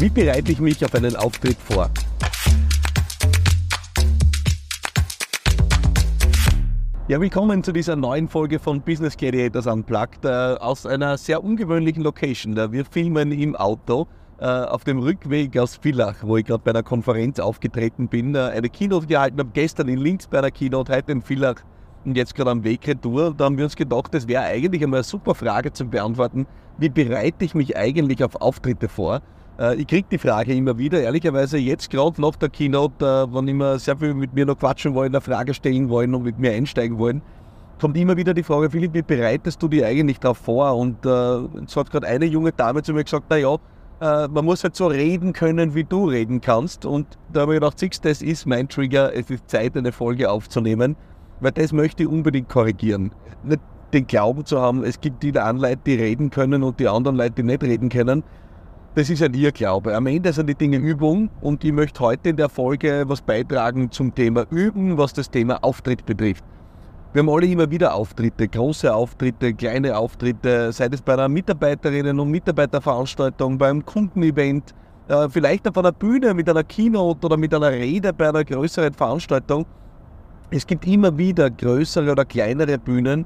Wie bereite ich mich auf einen Auftritt vor? Ja, willkommen zu dieser neuen Folge von Business Gladiators Unplugged äh, aus einer sehr ungewöhnlichen Location. Wir filmen im Auto äh, auf dem Rückweg aus Villach, wo ich gerade bei einer Konferenz aufgetreten bin, äh, eine Keynote gehalten habe, gestern in Linz bei einer Keynote, heute in Villach und jetzt gerade am Weg retour. Da haben wir uns gedacht, das wäre eigentlich einmal eine super Frage zum Beantworten. Wie bereite ich mich eigentlich auf Auftritte vor? Äh, ich kriege die Frage immer wieder, ehrlicherweise jetzt gerade nach der Keynote, äh, wenn immer sehr viel mit mir noch quatschen wollen, eine Frage stellen wollen und mit mir einsteigen wollen, kommt immer wieder die Frage, Philipp, wie bereitest du dich eigentlich darauf vor? Und äh, hat gerade eine junge Dame zu mir gesagt, naja, äh, man muss halt so reden können, wie du reden kannst. Und da habe ich gedacht, siehst, das ist mein Trigger, es ist Zeit, eine Folge aufzunehmen, weil das möchte ich unbedingt korrigieren. Nicht den Glauben zu haben, es gibt die Leute, die reden können und die anderen Leute, die nicht reden können das ist ein Irrglaube. Am Ende sind die Dinge Übung und ich möchte heute in der Folge was beitragen zum Thema Üben, was das Thema Auftritt betrifft. Wir haben alle immer wieder Auftritte, große Auftritte, kleine Auftritte, sei es bei einer Mitarbeiterinnen- und Mitarbeiterveranstaltung, beim Kundenevent, äh, vielleicht auf einer Bühne mit einer Keynote oder mit einer Rede bei einer größeren Veranstaltung. Es gibt immer wieder größere oder kleinere Bühnen,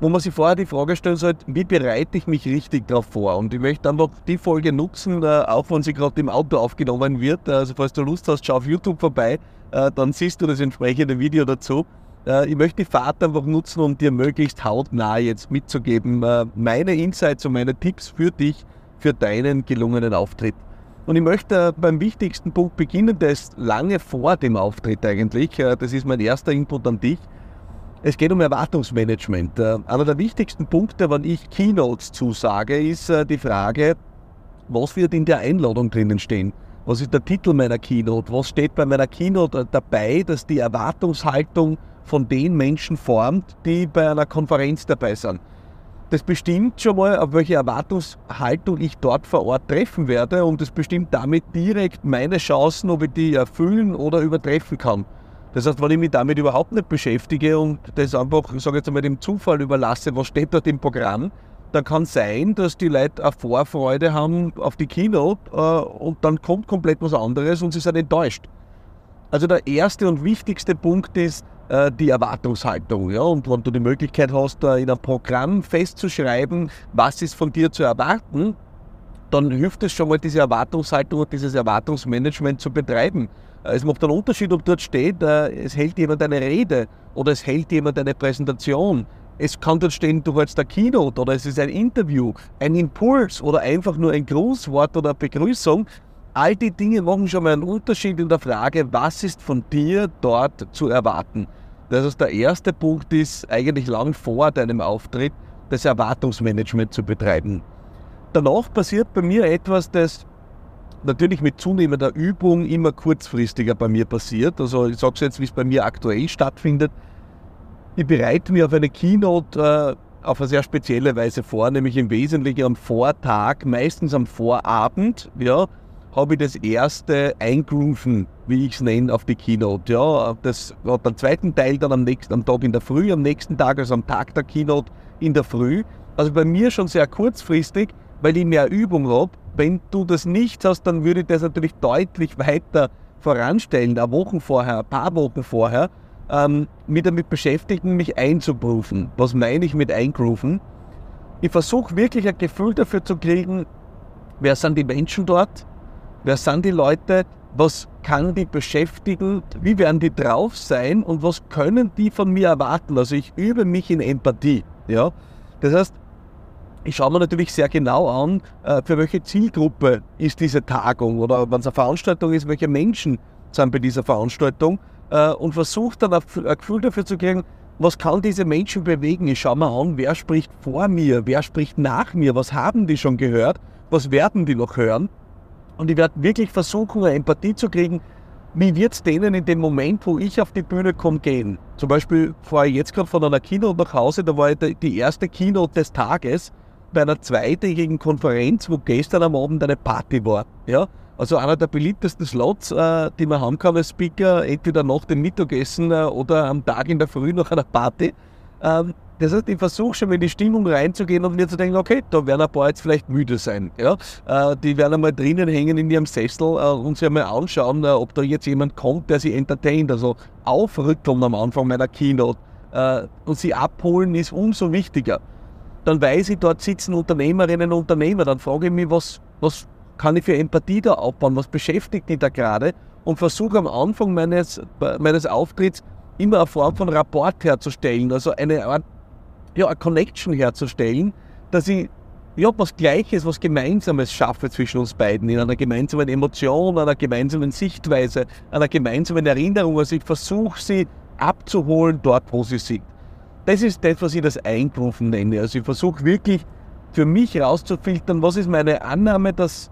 wo man sich vorher die Frage stellen sollte, wie bereite ich mich richtig darauf vor? Und ich möchte einfach die Folge nutzen, äh, auch wenn sie gerade im Auto aufgenommen wird. Also falls du Lust hast, schau auf YouTube vorbei, äh, dann siehst du das entsprechende Video dazu. Äh, ich möchte die Fahrt einfach nutzen, um dir möglichst hautnah jetzt mitzugeben, meine Insights und meine Tipps für dich, für deinen gelungenen Auftritt. Und ich möchte beim wichtigsten Punkt beginnen, das ist lange vor dem Auftritt eigentlich. Das ist mein erster Input an dich. Es geht um Erwartungsmanagement. Äh, einer der wichtigsten Punkte, wenn ich Keynotes zusage, ist äh, die Frage, was wird in der Einladung drinnen stehen? Was ist der Titel meiner Keynote? Was steht bei meiner Keynote dabei, dass die Erwartungshaltung von den Menschen formt, die bei einer Konferenz dabei sind? Das bestimmt schon mal, auf welche Erwartungshaltung ich dort vor Ort treffen werde und das bestimmt damit direkt meine Chancen, ob ich die erfüllen oder übertreffen kann. Das heißt, wenn ich mich damit überhaupt nicht beschäftige und das einfach, ich jetzt einmal, dem Zufall überlasse, was steht dort im Programm, dann kann sein, dass die Leute eine Vorfreude haben auf die Keynote äh, und dann kommt komplett was anderes und sie sind enttäuscht. Also der erste und wichtigste Punkt ist äh, die Erwartungshaltung. Ja? Und wenn du die Möglichkeit hast, äh, in einem Programm festzuschreiben, was ist von dir zu erwarten, dann hilft es schon mal, diese Erwartungshaltung und dieses Erwartungsmanagement zu betreiben. Es macht einen Unterschied, ob dort steht, äh, es hält jemand eine Rede oder es hält jemand eine Präsentation. Es kann dort stehen, du hältst eine Keynote oder es ist ein Interview, ein Impuls oder einfach nur ein Grußwort oder eine Begrüßung. All die Dinge machen schon mal einen Unterschied in der Frage, was ist von dir dort zu erwarten. Das heißt, der erste Punkt ist eigentlich lang vor deinem Auftritt, das Erwartungsmanagement zu betreiben. Danach passiert bei mir etwas, das natürlich mit zunehmender Übung immer kurzfristiger bei mir passiert. Also ich sage es jetzt, wie es bei mir aktuell stattfindet. Ich bereite mich auf eine Keynote äh, auf eine sehr spezielle Weise vor, nämlich im Wesentlichen am Vortag, meistens am Vorabend, ja, habe ich das erste Eingrooven, wie ich es nenne, auf die Keynote. Ja, das hat den zweiten Teil dann am nächsten am Tag in der Früh, am nächsten Tag, also am Tag der Keynote in der Früh. Also bei mir schon sehr kurzfristig, weil ich mehr Übung habe wenn du das nicht hast, dann würde ich das natürlich deutlich weiter voranstellen, eine Woche vorher, ein paar Wochen vorher, ähm, mich damit beschäftigen, mich einzuprüfen. Was meine ich mit eingrooven? Ich versuche wirklich ein Gefühl dafür zu kriegen, wer sind die Menschen dort, wer sind die Leute, was kann die beschäftigen, wie werden die drauf sein und was können die von mir erwarten. Also ich übe mich in Empathie. Ja? Das heißt, ich schaue mir natürlich sehr genau an, äh, für welche Zielgruppe ist diese Tagung oder wenn es eine Veranstaltung ist, welche Menschen sind bei dieser Veranstaltung äh, und versuche dann ein Gefühl dafür zu kriegen, was kann diese Menschen bewegen. Ich schaue mir an, wer spricht vor mir, wer spricht nach mir, was haben die schon gehört, was werden die noch hören. Und ich werde wirklich versuchen, eine Empathie zu kriegen, wie wird es denen in dem Moment, wo ich auf die Bühne komme, gehen. Zum Beispiel fahre ich jetzt gerade von einer Keynote nach Hause, da war die erste Keynote des Tages bei einer zweitägigen Konferenz, wo gestern am Abend eine Party war. Ja? Also einer der beliebtesten Slots, äh, die man haben kann als Speaker, entweder nach dem Mittagessen äh, oder am Tag in der Früh nach einer Party. Ähm, das heißt, ich versuche schon in die Stimmung reinzugehen und mir zu denken, okay, da werden ein paar jetzt vielleicht müde sein. Ja? Äh, die werden einmal drinnen hängen in ihrem Sessel äh, und sich einmal anschauen, äh, ob da jetzt jemand kommt, der sie entertaint. Also aufrütteln am Anfang meiner Keynote und sie abholen ist umso wichtiger. Dann weiß ich, dort sitzen Unternehmerinnen und Unternehmer. Dann frage ich mich, was, was kann ich für Empathie da aufbauen? Was beschäftigt mich da gerade? Und versuche am Anfang meines, meines Auftritts immer eine Form von Rapport herzustellen, also eine Art ja, eine Connection herzustellen, dass ich ja, was Gleiches, was Gemeinsames schaffe zwischen uns beiden, in einer gemeinsamen Emotion, einer gemeinsamen Sichtweise, einer gemeinsamen Erinnerung. Also ich versuche sie abzuholen dort, wo sie sind. Das ist das, was ich das Eingrufen nenne. Also ich versuche wirklich für mich herauszufiltern, was ist meine Annahme, dass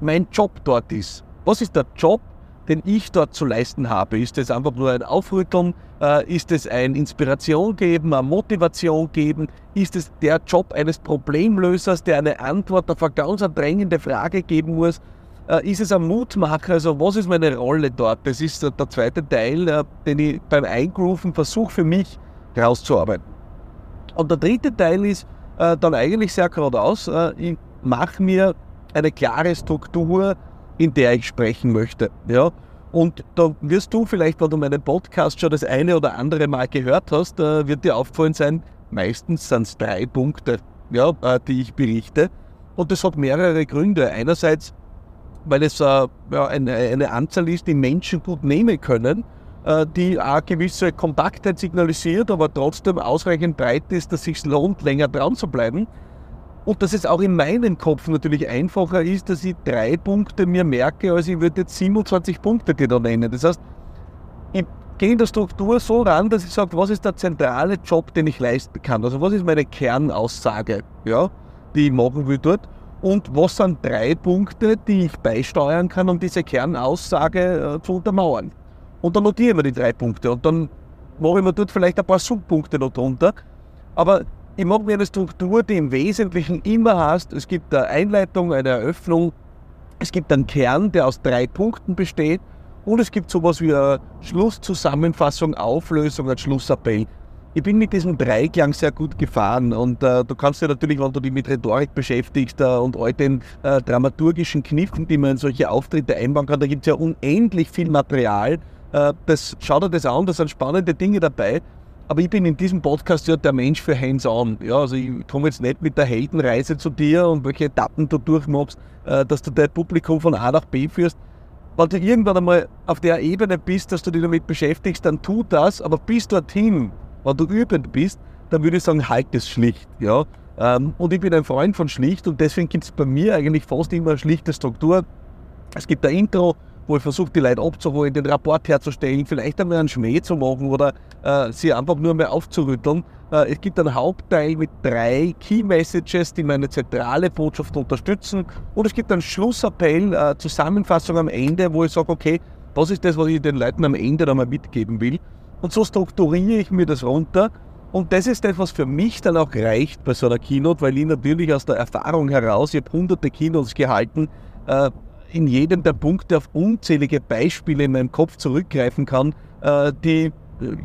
mein Job dort ist. Was ist der Job, den ich dort zu leisten habe. Ist es einfach nur ein Aufrütteln? Äh, ist es ein Inspiration geben, eine Motivation geben? Ist es der Job eines Problemlösers, der eine Antwort auf eine ganz drängende Frage geben muss? Äh, ist es ein Mutmacher? Also was ist meine Rolle dort? Das ist der zweite Teil, äh, den ich beim Eingrooven versuche für mich rauszuarbeiten. Und der dritte Teil ist dann eigentlich sehr geradeaus. ich mache mir eine klare Struktur, in der ich sprechen möchte. Ja? Und da wirst du vielleicht, wenn du meinen Podcast schon das eine oder andere Mal gehört hast, äh, wird dir aufgefallen sein, meistens sind es drei Punkte, ja, äh, die ich berichte. Und das hat mehrere Gründe. Einerseits, weil es äh, ja, eine, eine, Anzahl ist, die Menschen gut nehmen können, äh, die eine gewisse Kompaktheit signalisiert, aber trotzdem ausreichend breit ist, dass es sich lohnt, länger dran zu bleiben. Und dass es auch in meinem Kopf natürlich einfacher ist, dass ich drei Punkte mir merke, als ich würde jetzt 27 Punkte dir da nennen. Das heißt, ich gehe in der Struktur so ran, dass ich sage, was ist der zentrale Job, den ich leisten kann? Also was ist meine Kernaussage, ja, die ich machen will dort? Und was sind drei Punkte, die ich beisteuern kann, um diese Kernaussage äh, zu untermauern? Und dann notiere ich mir die drei Punkte und dann mache ich mir dort vielleicht ein paar Subpunkte noch drunter. Aber ich mag mir eine Struktur, die im Wesentlichen immer hast, es gibt eine Einleitung, eine Eröffnung, es gibt einen Kern, der aus drei Punkten besteht und es gibt sowas wie eine Schlusszusammenfassung, Auflösung, ein Schlussappell. Ich bin mit diesem Dreiklang sehr gut gefahren und äh, du kannst ja natürlich, wenn du dich mit Rhetorik beschäftigst äh, und all den äh, dramaturgischen Kniffen, die man in solche Auftritte einbauen kann, da gibt es ja unendlich viel Material. Äh, das, schau dir das an, da sind spannende Dinge dabei. Aber ich bin in diesem Podcast ja der Mensch für Hands-on. Ja, also ich komme jetzt nicht mit der Heldenreise zu dir und welche Etappen du durchmachst, äh, dass du dein Publikum von A nach B führst. Wenn du irgendwann einmal auf der Ebene bist, dass du dich damit beschäftigst, dann tu das, aber bis dorthin, wenn du übend bist, dann würde ich sagen, halt es schlicht. Ja? Ähm, und ich bin ein Freund von schlicht und deswegen gibt es bei mir eigentlich fast immer eine schlichte Struktur. Es gibt ein Intro, wo ich versuche, die Leute abzuholen, den Rapport herzustellen, vielleicht einmal einen Schmäh zu machen oder äh, sie einfach nur mehr aufzurütteln. Äh, es gibt einen Hauptteil mit drei Key Messages, die meine zentrale Botschaft unterstützen. Und es gibt einen Schlussappell, äh, Zusammenfassung am Ende, wo ich sage, okay, was ist das, was ich den Leuten am Ende einmal mitgeben will. Und so strukturiere ich mir das runter. Und das ist das, was für mich dann auch reicht bei so einer Keynote, weil ich natürlich aus der Erfahrung heraus, ich habe hunderte Keynotes gehalten, äh, in jedem der Punkte auf unzählige Beispiele in meinem Kopf zurückgreifen kann, äh, die,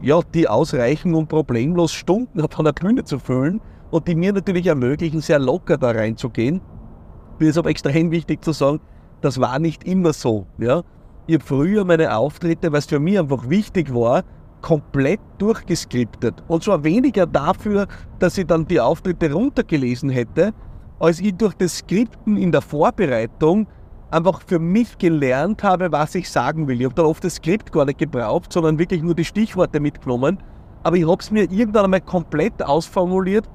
ja, die ausreichen, um problemlos Stunden auf einer Bühne zu füllen und die mir natürlich ermöglichen, sehr locker da reinzugehen. Mir ist aber extrem wichtig zu sagen, das war nicht immer so. Ja? Ich habe früher meine Auftritte, es für mich einfach wichtig war, komplett durchgeskriptet. Und zwar weniger dafür, dass ich dann die Auftritte runtergelesen hätte, als ich durch das Skripten in der Vorbereitung einfach für mich gelernt habe, was ich sagen will. Ich habe da oft das Skript gar nicht gebraucht, sondern wirklich nur die Stichworte mitgenommen. Aber ich habe es mir irgendwann einmal komplett ausformuliert,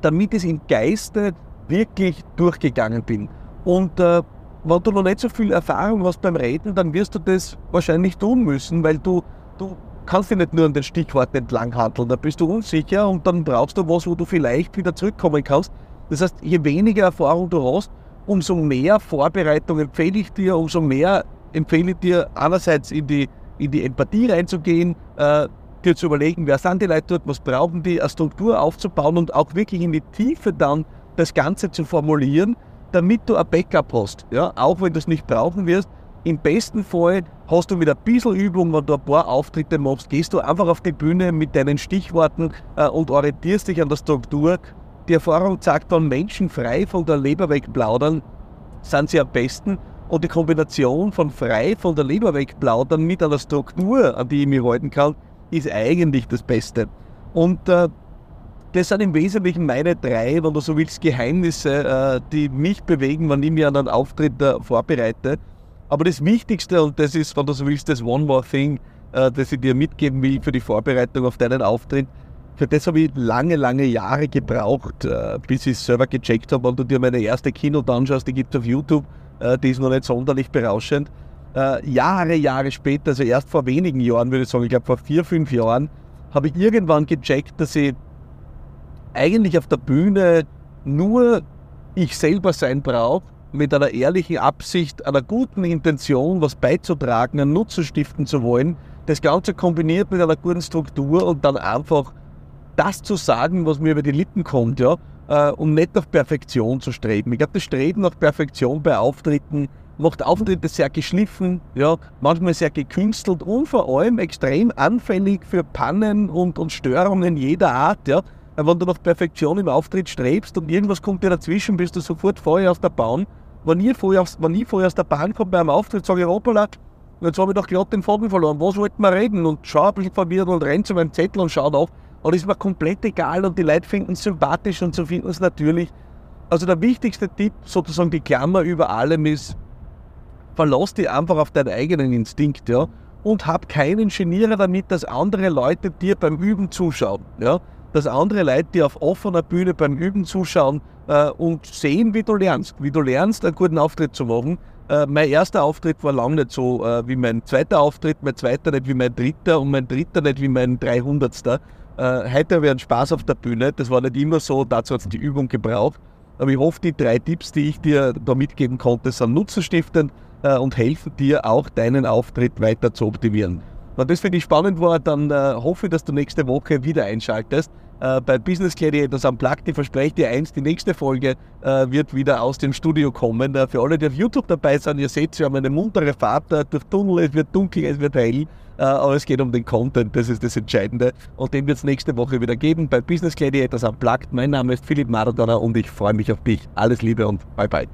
damit ich im Geiste wirklich durchgegangen bin. Und äh, wenn du noch nicht so viel Erfahrung hast beim Reden, dann wirst du das wahrscheinlich tun müssen, weil du, du kannst dich nicht nur an den Stichworten entlang handeln. Da bist du unsicher und dann brauchst du was, wo du vielleicht wieder zurückkommen kannst. Das heißt, je weniger Erfahrung du hast, umso mehr Vorbereitung empfehle ich dir, umso mehr empfehle ich dir einerseits in die, in die Empathie reinzugehen, äh, dir zu überlegen, wer sind die Leute dort, was brauchen die, eine Struktur aufzubauen und auch wirklich in die Tiefe dann das Ganze zu formulieren, damit du ein Backup hast. Ja? Auch wenn du es nicht brauchen wirst, Im besten Fall hast du mit ein bisschen Übung, wenn du ein paar Auftritte machst, gehst du einfach auf die Bühne mit deinen Stichworten äh, und orientierst dich an der Struktur. Die Erfahrung zeigt, wenn Menschen frei von der Leber weg plaudern, sind sie am besten. Und die Kombination von frei von der Leber weg plaudern mit einer Struktur, an die ich mich halten kann, ist eigentlich das Beste. Und äh, das sind im Wesentlichen meine drei, wenn du so willst, Geheimnisse, äh, die mich bewegen, wenn ich mir an einen Auftritt äh, vorbereite. Aber das Wichtigste, und das ist, wenn du so willst, das One More Thing, äh, das ich dir mitgeben will für die Vorbereitung auf deinen Auftritt, für das habe ich lange, lange Jahre gebraucht, bis ich es selber gecheckt habe. Wenn du dir meine erste Keynote anschaust, die gibt es auf YouTube, die ist noch nicht sonderlich berauschend. Jahre, Jahre später, also erst vor wenigen Jahren, würde ich sagen, ich glaube vor vier, fünf Jahren, habe ich irgendwann gecheckt, dass ich eigentlich auf der Bühne nur ich selber sein brauche, mit einer ehrlichen Absicht, einer guten Intention, was beizutragen, einen Nutzen stiften zu wollen. Das Ganze kombiniert mit einer guten Struktur und dann einfach das zu sagen, was mir über die Lippen kommt, ja, äh, um nicht nach Perfektion zu streben. Ich glaube, das Streben nach Perfektion bei Auftritten macht Auftritte sehr geschliffen, ja, manchmal sehr gekünstelt und vor allem extrem anfällig für Pannen und, und Störungen jeder Art. Ja. Wenn du nach Perfektion im Auftritt strebst und irgendwas kommt dir dazwischen, bist du sofort vorher aus der Bahn. Wenn ich vorher, wenn ich vorher aus der Bahn komme bei einem Auftritt, sage ich, hoppala, jetzt habe ich doch gerade den Faden verloren, was wollten wir reden? Und schau ein bisschen verwirrt und rennt zu meinem Zettel und schaut auf. Und ist mir komplett egal und die Leute finden es sympathisch und so finden es natürlich. Also der wichtigste Tipp, sozusagen die Klammer über allem ist, verlass dich einfach auf deinen eigenen Instinkt, ja, und hab keinen Genierer damit, dass andere Leute dir beim Üben zuschauen, ja, dass andere Leute dir auf offener Bühne beim Üben zuschauen äh, und sehen, wie du lernst, wie du lernst, einen guten Auftritt zu machen. Äh, mein erster Auftritt war lange nicht so äh, wie mein zweiter Auftritt, mein zweiter nicht wie mein dritter und mein dritter nicht wie mein dreihundertster. Äh, heute habe ich einen Spaß auf der Bühne, das war nicht immer so, dazu hat es die Übung gebraucht. Aber ich hoffe, die drei Tipps, die ich dir da mitgeben konnte, sind nutzenstiftend äh, und helfen dir auch deinen Auftritt weiter zu optimieren. Wenn das für dich spannend war, dann äh, hoffe ich, dass du nächste Woche wieder einschaltest. Äh, bei Business Gladiators am Plug, ich verspreche dir eins, die nächste Folge äh, wird wieder aus dem Studio kommen. Äh, für alle, die auf YouTube dabei sind, ihr seht, wir haben eine muntere Fahrt äh, durch Tunnel, es wird dunkel, es wird hell, äh, aber es geht um den Content, das ist das Entscheidende. Und den wird es nächste Woche wieder geben bei Business Gladiators am Plug. Mein Name ist Philipp Maradona und ich freue mich auf dich. Alles Liebe und bye bye.